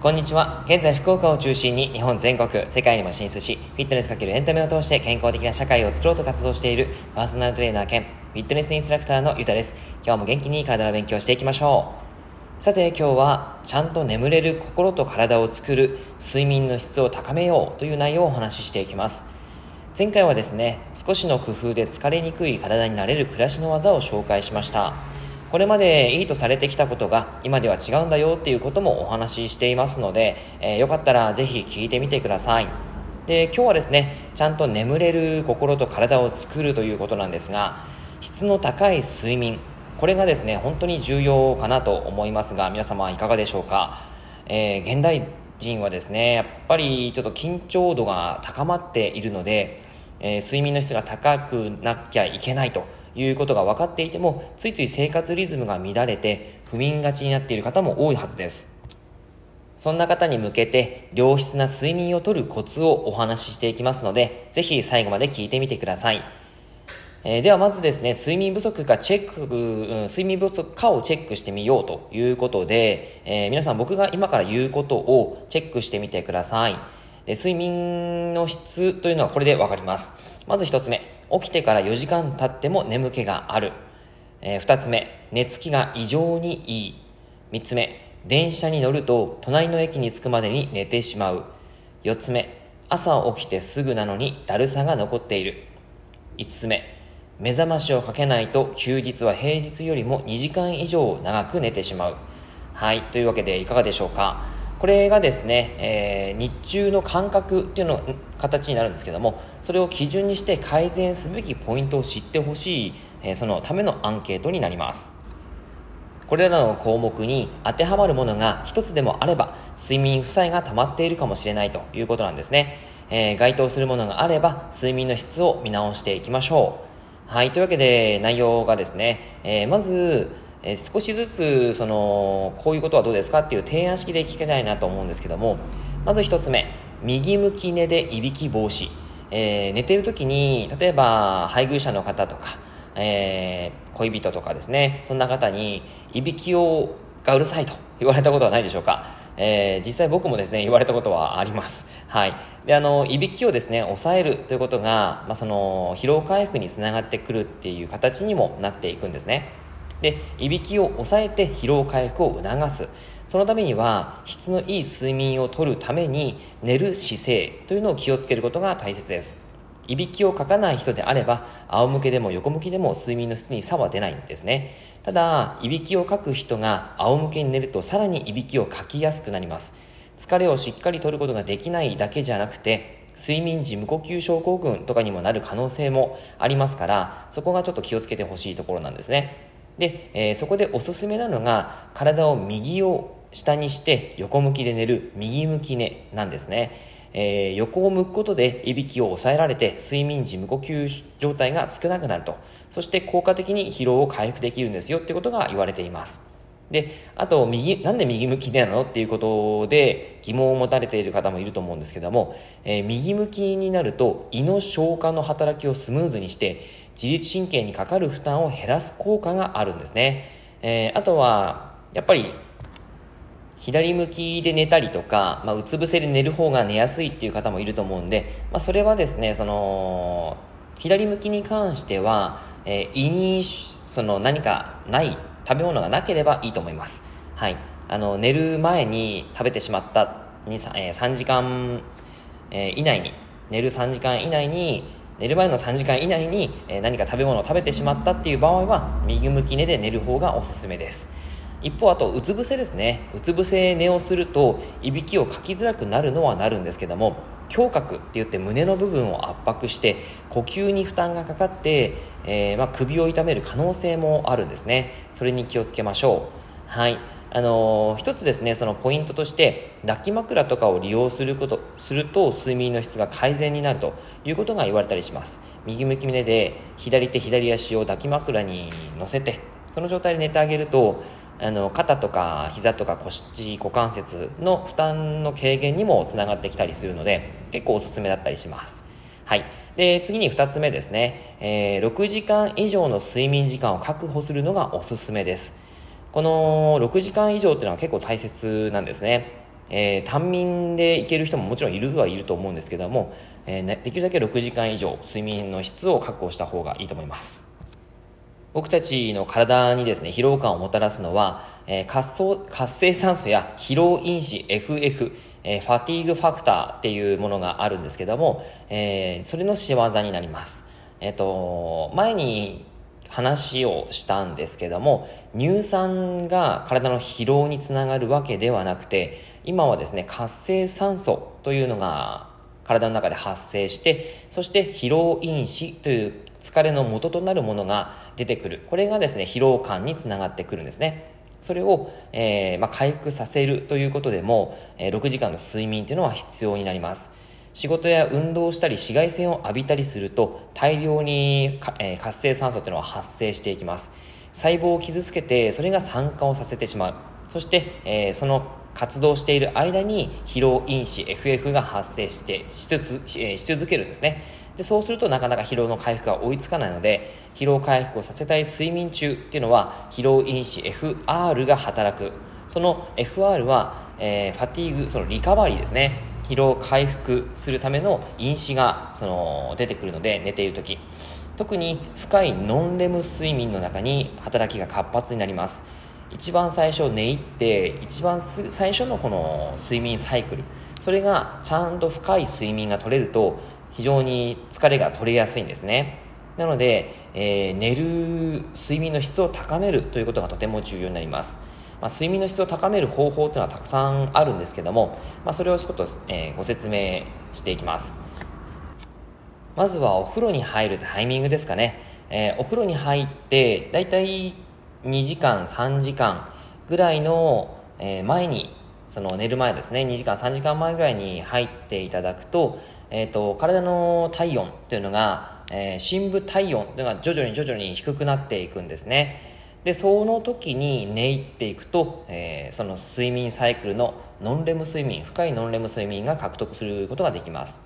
こんにちは。現在、福岡を中心に日本全国、世界にも進出し、フィットネスかけるエンタメを通して健康的な社会を作ろうと活動しているパーソナルトレーナー兼フィットネスインストラクターのゆたです。今日も元気に体の勉強していきましょう。さて今日は、ちゃんと眠れる心と体を作る睡眠の質を高めようという内容をお話ししていきます。前回はですね、少しの工夫で疲れにくい体になれる暮らしの技を紹介しました。これまでいいとされてきたことが今では違うんだよっていうこともお話ししていますので、えー、よかったらぜひ聞いてみてください。で、今日はですね、ちゃんと眠れる心と体を作るということなんですが、質の高い睡眠、これがですね、本当に重要かなと思いますが、皆様いかがでしょうか？えー、現代人はですね、やっぱりちょっと緊張度が高まっているので、えー、睡眠の質が高くなきゃいけないということが分かっていてもついつい生活リズムが乱れて不眠がちになっている方も多いはずです。そんな方に向けて良質な睡眠をとるコツをお話ししていきますのでぜひ最後まで聞いてみてください。えー、ではまずですね、睡眠不足かチェック、睡眠不足かをチェックしてみようということで、えー、皆さん僕が今から言うことをチェックしてみてください。睡眠の質というのはこれでわかります。まず一つ目、起きてから4時間経っても眠気がある。えー、二つ目、寝つきが異常にいい。三つ目、電車に乗ると隣の駅に着くまでに寝てしまう。四つ目、朝起きてすぐなのにだるさが残っている。五つ目、目覚ましをかけないと休日は平日よりも2時間以上長く寝てしまう。はい、というわけでいかがでしょうか。これがですね、えー、日中の感覚っていうの形になるんですけどもそれを基準にして改善すべきポイントを知ってほしい、えー、そのためのアンケートになりますこれらの項目に当てはまるものが一つでもあれば睡眠負債が溜まっているかもしれないということなんですね、えー、該当するものがあれば睡眠の質を見直していきましょうはいというわけで内容がですね、えーまずえー、少しずつそのこういうことはどうですかっていう提案式で聞けないなと思うんですけどもまず1つ目右向き寝でいびき防止、えー、寝てる時に例えば配偶者の方とか、えー、恋人とかですねそんな方にいびきをがうるさいと。言われたことはないでしょうか、えー、実際僕もですね言われたことはあります。はい。であのいびきをですね抑えるということが、まあ、その疲労回復につながってくるっていう形にもなっていくんですね。でいびきを抑えて疲労回復を促す。そのためには質のいい睡眠をとるために寝る姿勢というのを気をつけることが大切です。いびきをかかない人であれば仰向けでも横向きでも睡眠の質に差は出ないんですね。ただいびきをかく人が仰向けに寝るとさらにいびきをかきやすくなります。疲れをしっかりとることができないだけじゃなくて睡眠時無呼吸症候群とかにもなる可能性もありますからそこがちょっと気をつけてほしいところなんですね。で、えー、そこでおすすめなのが体を右を下にして横向きで寝る右向き寝なんですね、えー、横を向くことでいびきを抑えられて睡眠時無呼吸状態が少なくなると。そして効果的に疲労を回復できるんですよってことが言われています。であと右なんで右向きなのっていうことで疑問を持たれている方もいると思うんですけども、えー、右向きになると胃の消化の働きをスムーズにして自律神経にかかる負担を減らす効果があるんですね、えー、あとはやっぱり左向きで寝たりとか、まあ、うつ伏せで寝る方が寝やすいっていう方もいると思うんで、まあ、それはですねその左向きに関しては、えー、胃にその何かない食べ物がなければいいと思います。はい。あの、寝る前に食べてしまった、3, 3時間、え以内に、寝る3時間以内に、寝る前の3時間以内に、え何か食べ物を食べてしまったっていう場合は、右向き寝で寝る方がおすすめです。一方あとうつ伏せですね。うつ伏せ寝をするといびきをかきづらくなるのはなるんですけども胸郭って言って胸の部分を圧迫して呼吸に負担がかかって、えー、まあ、首を痛める可能性もあるんですね。それに気をつけましょう。はい。あのー、一つですねそのポイントとして抱き枕とかを利用することすると睡眠の質が改善になるということが言われたりします。右向き胸で左手左足を抱き枕に乗せてその状態で寝てあげるとあの肩とか膝とか腰股関節の負担の軽減にもつながってきたりするので結構おすすめだったりしますはい。で、次に2つ目ですね。えー、6時間以上の睡眠時間を確保するのがおすすめです。この6時間以上っていうのは結構大切なんですね。えー、単眠でいける人ももちろんいるはいると思うんですけども、えー、できるだけ6時間以上睡眠の質を確保した方がいいと思います。僕たちの体にですね、疲労感をもたらすのは、えー、活活性酸素や疲労因子 FF、えー、ファティーグファクターっていうものがあるんですけども、えー、それの仕業になります。えっ、と、前に話をしたんですけども、乳酸が体の疲労につながるわけではなくて、今はですね、活性酸素というのが体の中で発生して、そして疲労因子という疲れの元となるものが出てくる。これがですね疲労感につながってくるんですね。それを、えーまあ、回復させるということでも、えー、6時間の睡眠というのは必要になります。仕事や運動したり紫外線を浴びたりすると大量に、えー、活性酸素というのは発生していきます。細胞を傷つけてそれが酸化をさせてしまう。そして、えー、その活動している間に疲労因子 FF が発生してしつつ、えー、し続けるんですね。でそうするとなかなか疲労の回復が追いつかないので疲労回復をさせたい睡眠中っていうのは疲労因子 FR が働く。その FR は、えー、ファティーグそのリカバリーですね。疲労回復するための因子がその出てくるので寝ている時。特に深いノンレム睡眠の中に働きが活発になります。一番最初寝入って一番最初のこの睡眠サイクル。それがちゃんと深い睡眠が取れると非常に疲れが取れやすいんですね。なので、えー、寝る睡眠の質を高めるということがとても重要になります。まあ、睡眠の質を高める方法というのはたくさんあるんですけども、まあ、それをちょっと、えー、ご説明していきます。まずはお風呂に入るタイミングですかね、えー、お風呂に入ってだいたい2時間3時間ぐらいの、え、前にその寝る前ですね。2時間3時間前ぐらいに入っていただくとえーと、体の体温というのが、えー、深部体温というのが徐々に徐々に低くなっていくんですね。でその時に寝入っていくと、えー、その睡眠サイクルのノンレム睡眠深いノンレム睡眠が獲得することができます。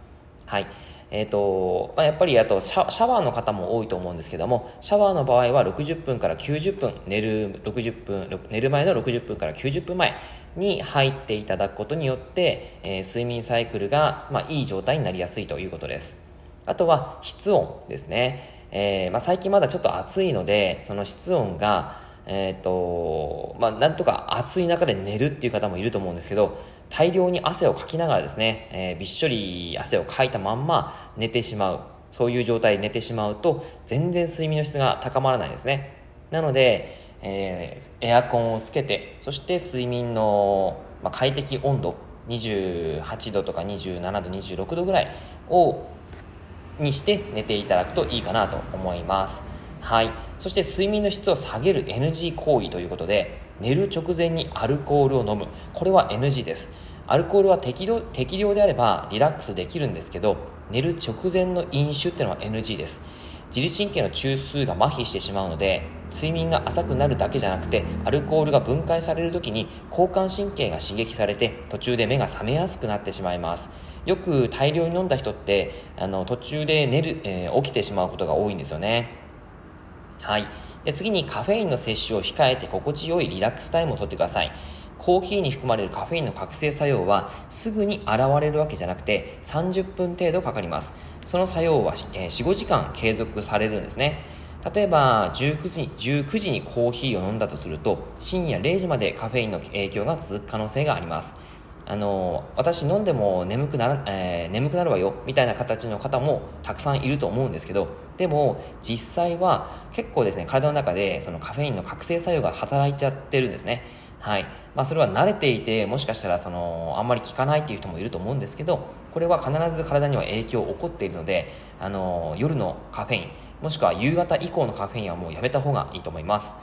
はい。えーとまあ、やっぱりあとシャワーの方も多いと思うんですけどもシャワーの場合は60分から90分寝る60分寝る前の60分から90分前に入っていただくことによって、えー、睡眠サイクルが、まあ、いい状態になりやすいということです。あとは室温ですね、えーまあ、最近まだちょっと暑いのでその室温がえーとまあ、なんとか暑い中で寝るっていう方もいると思うんですけど大量に汗をかきながらですね、えー、びっしょり汗をかいたまんま寝てしまう。そういう状態で寝てしまうと全然睡眠の質が高まらないですね。なので、えー、エアコンをつけてそして睡眠の、まあ、快適温度28度とか27度26度ぐらいをにして寝ていただくといいかなと思います。はい、そして睡眠の質を下げる NG 行為ということで寝る直前にアルコールを飲む。これは NG です。アルコールは適量適量であればリラックスできるんですけど寝る直前の飲酒っていうのは NG です。自律神経の中枢が麻痺してしまうので睡眠が浅くなるだけじゃなくてアルコールが分解される時に交感神経が刺激されて途中で目が覚めやすくなってしまいます。よく大量に飲んだ人ってあの途中で寝る、えー、起きてしまうことが多いんですよね。はい。で次にカフェインの摂取を控えて心地よいリラックスタイムをとってください。コーヒーに含まれるカフェインの覚醒作用はすぐに現れるわけじゃなくて30分程度かかります。その作用は4、5時間継続されるんですね。例えば19時 ,19 時にコーヒーを飲んだとすると深夜0時までカフェインの影響が続く可能性があります。あの私飲んでも眠くなら、えー、眠くなるわよみたいな形の方もたくさんいると思うんですけどでも実際は結構ですね体の中でそのカフェインの覚醒作用が働いちゃってるんですね。はい。まあ、それは慣れていてもしかしたらそのあんまり効かないっていう人もいると思うんですけどこれは必ず体には影響起こっているのであの夜のカフェインもしくは夕方以降のカフェインはもうやめた方がいいと思います。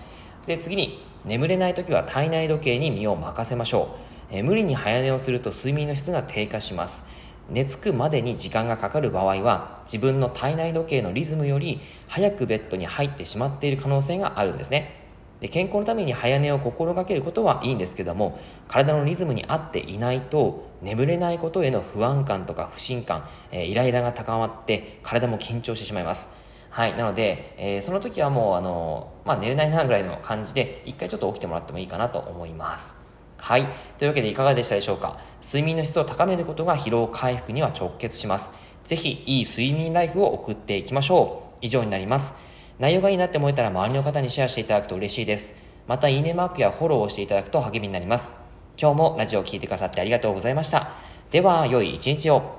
で次に眠れない時は体内時計に身を任せましょう。え無理に早寝をすると睡眠の質が低下します。寝つくまでに時間がかかる場合は自分の体内時計のリズムより早くベッドに入ってしまっている可能性があるんですね。で健康のために早寝を心がけることはいいんですけども体のリズムに合っていないと眠れないことへの不安感とか不信感、えー、イライラが高まって体も緊張してしまいます。はいなので、えー、その時はもうあの、まあ、寝れないなぐらいの感じで一回ちょっと起きてもらってもいいかなと思います。はい。というわけでいかがでしたでしょうか？睡眠の質を高めることが疲労回復には直結します。ぜひ、いい睡眠ライフを送っていきましょう。以上になります。内容がいいなって思えたら周りの方にシェアしていただくと嬉しいです。また、いいねマークやフォローをしていただくと励みになります。今日もラジオを聴いてくださってありがとうございました。では、良い一日を。